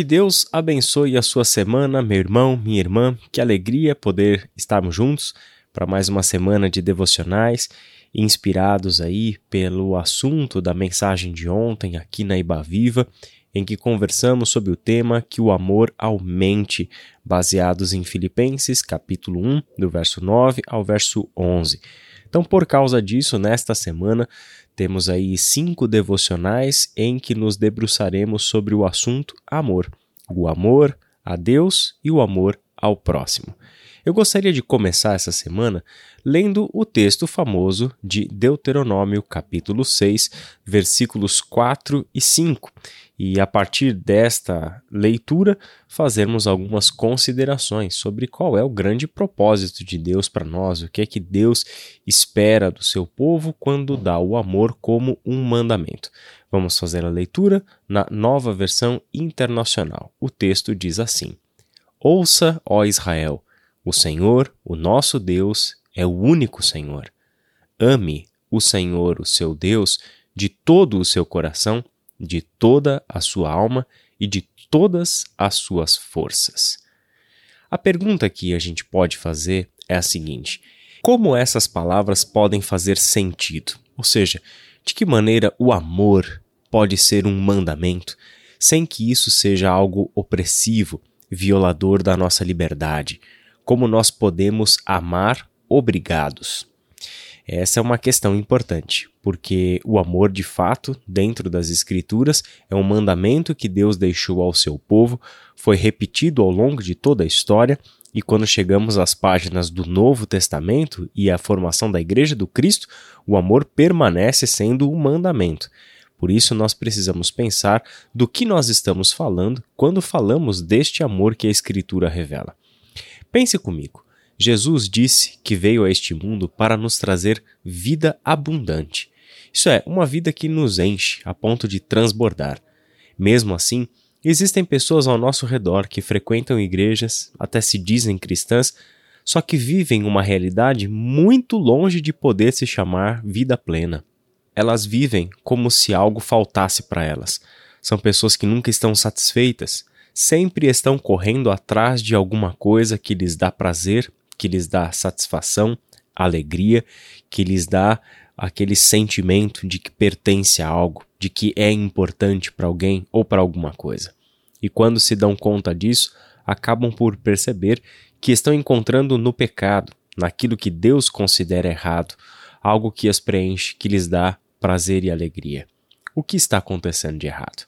Que Deus abençoe a sua semana, meu irmão, minha irmã. Que alegria poder estarmos juntos para mais uma semana de devocionais, inspirados aí pelo assunto da mensagem de ontem aqui na Iba Viva, em que conversamos sobre o tema que o amor aumente, baseados em Filipenses, capítulo 1, do verso 9 ao verso 11. Então, por causa disso, nesta semana temos aí cinco devocionais em que nos debruçaremos sobre o assunto amor, o amor a Deus e o amor ao próximo. Eu gostaria de começar essa semana lendo o texto famoso de Deuteronômio, capítulo 6, versículos 4 e 5, e a partir desta leitura fazermos algumas considerações sobre qual é o grande propósito de Deus para nós, o que é que Deus espera do seu povo quando dá o amor como um mandamento. Vamos fazer a leitura na nova versão internacional. O texto diz assim: Ouça, ó Israel, o Senhor, o nosso Deus, é o único Senhor. Ame o Senhor, o seu Deus, de todo o seu coração de toda a sua alma e de todas as suas forças. A pergunta que a gente pode fazer é a seguinte: como essas palavras podem fazer sentido? Ou seja, de que maneira o amor pode ser um mandamento sem que isso seja algo opressivo, violador da nossa liberdade? Como nós podemos amar obrigados? Essa é uma questão importante, porque o amor de fato, dentro das Escrituras, é um mandamento que Deus deixou ao seu povo, foi repetido ao longo de toda a história, e quando chegamos às páginas do Novo Testamento e à formação da Igreja do Cristo, o amor permanece sendo um mandamento. Por isso, nós precisamos pensar do que nós estamos falando quando falamos deste amor que a Escritura revela. Pense comigo. Jesus disse que veio a este mundo para nos trazer vida abundante. Isso é, uma vida que nos enche a ponto de transbordar. Mesmo assim, existem pessoas ao nosso redor que frequentam igrejas, até se dizem cristãs, só que vivem uma realidade muito longe de poder se chamar vida plena. Elas vivem como se algo faltasse para elas. São pessoas que nunca estão satisfeitas, sempre estão correndo atrás de alguma coisa que lhes dá prazer que lhes dá satisfação, alegria, que lhes dá aquele sentimento de que pertence a algo, de que é importante para alguém ou para alguma coisa. E quando se dão conta disso, acabam por perceber que estão encontrando no pecado, naquilo que Deus considera errado, algo que as preenche, que lhes dá prazer e alegria. O que está acontecendo de errado?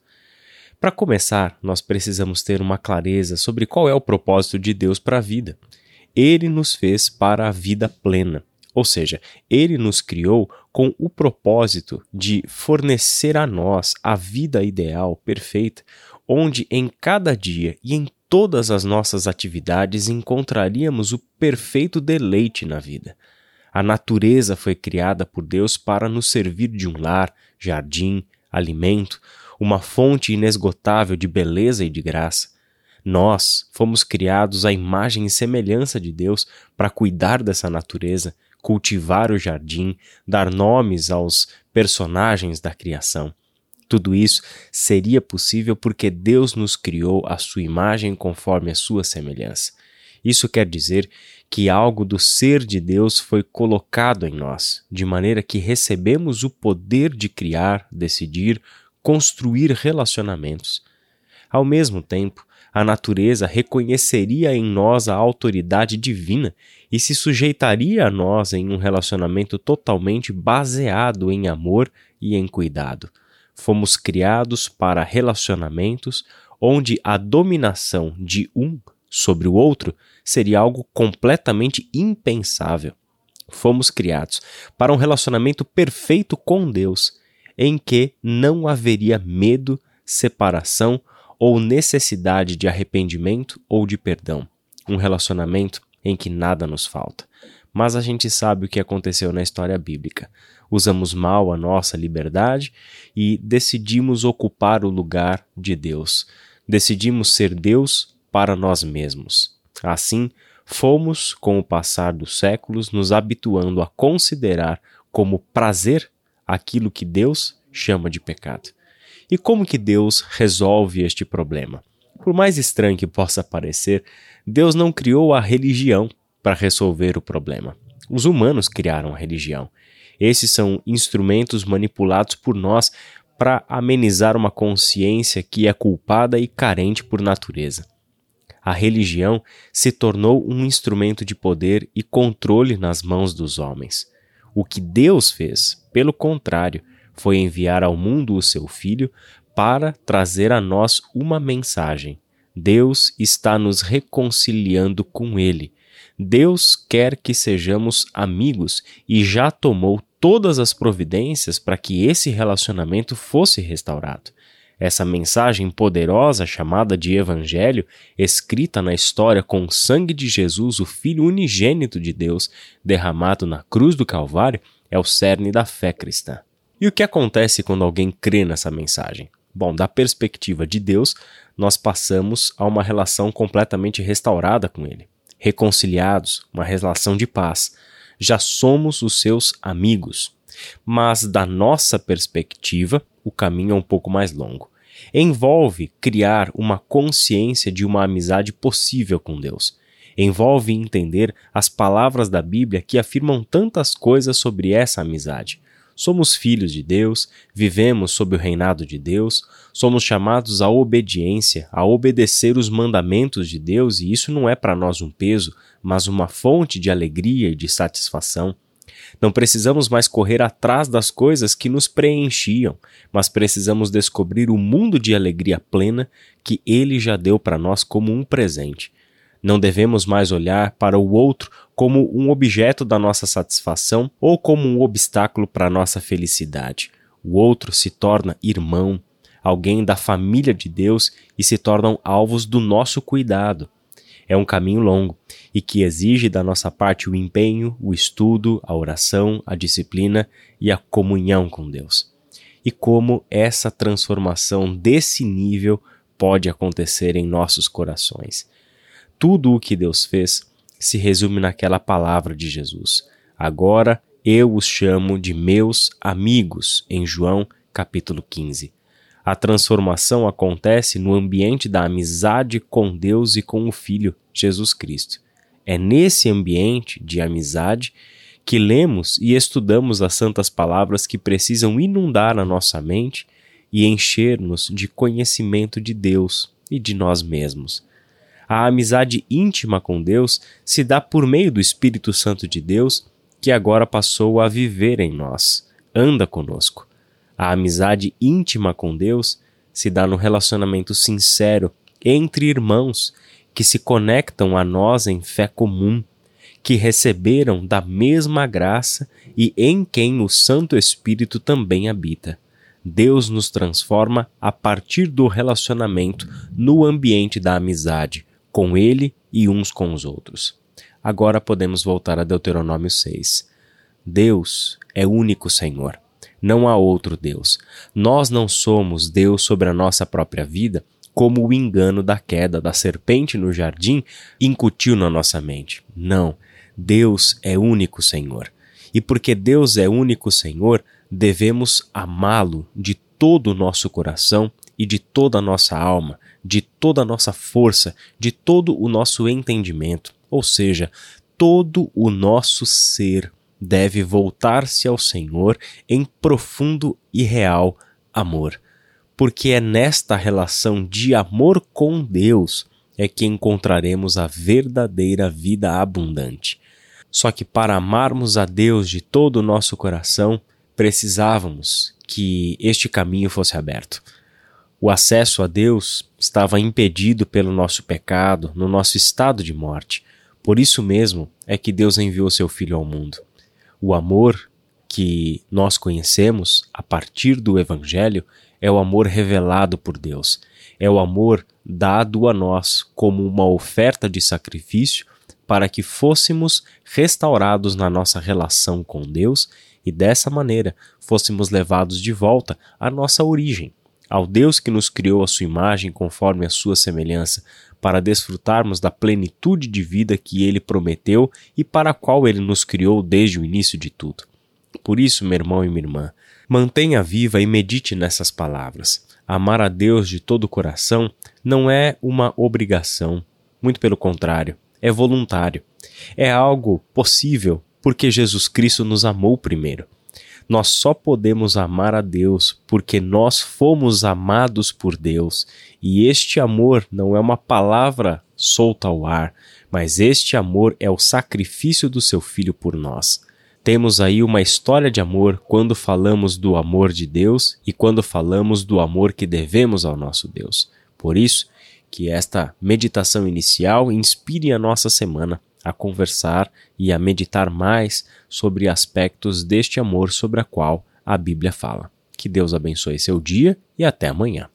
Para começar, nós precisamos ter uma clareza sobre qual é o propósito de Deus para a vida ele nos fez para a vida plena. Ou seja, ele nos criou com o propósito de fornecer a nós a vida ideal, perfeita, onde em cada dia e em todas as nossas atividades encontraríamos o perfeito deleite na vida. A natureza foi criada por Deus para nos servir de um lar, jardim, alimento, uma fonte inesgotável de beleza e de graça. Nós fomos criados à imagem e semelhança de Deus para cuidar dessa natureza, cultivar o jardim, dar nomes aos personagens da criação. Tudo isso seria possível porque Deus nos criou à sua imagem conforme a sua semelhança. Isso quer dizer que algo do ser de Deus foi colocado em nós, de maneira que recebemos o poder de criar, decidir, construir relacionamentos. Ao mesmo tempo, a natureza reconheceria em nós a autoridade divina e se sujeitaria a nós em um relacionamento totalmente baseado em amor e em cuidado. Fomos criados para relacionamentos onde a dominação de um sobre o outro seria algo completamente impensável. Fomos criados para um relacionamento perfeito com Deus, em que não haveria medo, separação ou necessidade de arrependimento ou de perdão. Um relacionamento em que nada nos falta. Mas a gente sabe o que aconteceu na história bíblica. Usamos mal a nossa liberdade e decidimos ocupar o lugar de Deus. Decidimos ser Deus para nós mesmos. Assim, fomos, com o passar dos séculos, nos habituando a considerar como prazer aquilo que Deus chama de pecado. E como que Deus resolve este problema? Por mais estranho que possa parecer, Deus não criou a religião para resolver o problema. Os humanos criaram a religião. Esses são instrumentos manipulados por nós para amenizar uma consciência que é culpada e carente por natureza. A religião se tornou um instrumento de poder e controle nas mãos dos homens. O que Deus fez, pelo contrário, foi enviar ao mundo o seu Filho para trazer a nós uma mensagem. Deus está nos reconciliando com Ele. Deus quer que sejamos amigos e já tomou todas as providências para que esse relacionamento fosse restaurado. Essa mensagem poderosa chamada de Evangelho, escrita na história com o sangue de Jesus, o Filho unigênito de Deus, derramado na cruz do Calvário, é o cerne da fé cristã. E o que acontece quando alguém crê nessa mensagem? Bom, da perspectiva de Deus, nós passamos a uma relação completamente restaurada com Ele, reconciliados, uma relação de paz. Já somos os seus amigos. Mas da nossa perspectiva, o caminho é um pouco mais longo. Envolve criar uma consciência de uma amizade possível com Deus. Envolve entender as palavras da Bíblia que afirmam tantas coisas sobre essa amizade. Somos filhos de Deus, vivemos sob o reinado de Deus, somos chamados à obediência, a obedecer os mandamentos de Deus, e isso não é para nós um peso, mas uma fonte de alegria e de satisfação. Não precisamos mais correr atrás das coisas que nos preenchiam, mas precisamos descobrir o mundo de alegria plena que Ele já deu para nós como um presente. Não devemos mais olhar para o outro como um objeto da nossa satisfação ou como um obstáculo para a nossa felicidade. O outro se torna irmão, alguém da família de Deus e se tornam alvos do nosso cuidado. É um caminho longo e que exige da nossa parte o empenho, o estudo, a oração, a disciplina e a comunhão com Deus. E como essa transformação desse nível pode acontecer em nossos corações tudo o que Deus fez se resume naquela palavra de Jesus. Agora eu os chamo de meus amigos, em João capítulo 15. A transformação acontece no ambiente da amizade com Deus e com o Filho, Jesus Cristo. É nesse ambiente de amizade que lemos e estudamos as santas palavras que precisam inundar a nossa mente e encher-nos de conhecimento de Deus e de nós mesmos. A amizade íntima com Deus se dá por meio do Espírito Santo de Deus, que agora passou a viver em nós, anda conosco. A amizade íntima com Deus se dá no relacionamento sincero entre irmãos que se conectam a nós em fé comum, que receberam da mesma graça e em quem o Santo Espírito também habita. Deus nos transforma a partir do relacionamento no ambiente da amizade, com ele e uns com os outros. Agora podemos voltar a Deuteronômio 6. Deus é único Senhor. Não há outro Deus. Nós não somos Deus sobre a nossa própria vida, como o engano da queda da serpente no jardim incutiu na nossa mente. Não. Deus é único Senhor. E porque Deus é único Senhor, devemos amá-lo de todo o nosso coração e de toda a nossa alma, de toda a nossa força, de todo o nosso entendimento, ou seja, todo o nosso ser deve voltar-se ao Senhor em profundo e real amor. Porque é nesta relação de amor com Deus é que encontraremos a verdadeira vida abundante. Só que para amarmos a Deus de todo o nosso coração, precisávamos que este caminho fosse aberto. O acesso a Deus estava impedido pelo nosso pecado, no nosso estado de morte. Por isso mesmo é que Deus enviou seu Filho ao mundo. O amor que nós conhecemos a partir do Evangelho é o amor revelado por Deus. É o amor dado a nós como uma oferta de sacrifício para que fôssemos restaurados na nossa relação com Deus e dessa maneira fôssemos levados de volta à nossa origem, ao Deus que nos criou a sua imagem conforme a sua semelhança, para desfrutarmos da plenitude de vida que ele prometeu e para a qual ele nos criou desde o início de tudo. Por isso, meu irmão e minha irmã, mantenha viva e medite nessas palavras. amar a Deus de todo o coração não é uma obrigação, muito pelo contrário, é voluntário. É algo possível porque Jesus Cristo nos amou primeiro. Nós só podemos amar a Deus porque nós fomos amados por Deus, e este amor não é uma palavra solta ao ar, mas este amor é o sacrifício do seu filho por nós. Temos aí uma história de amor quando falamos do amor de Deus e quando falamos do amor que devemos ao nosso Deus. Por isso, que esta meditação inicial inspire a nossa semana a conversar e a meditar mais sobre aspectos deste amor sobre a qual a Bíblia fala. Que Deus abençoe seu dia e até amanhã.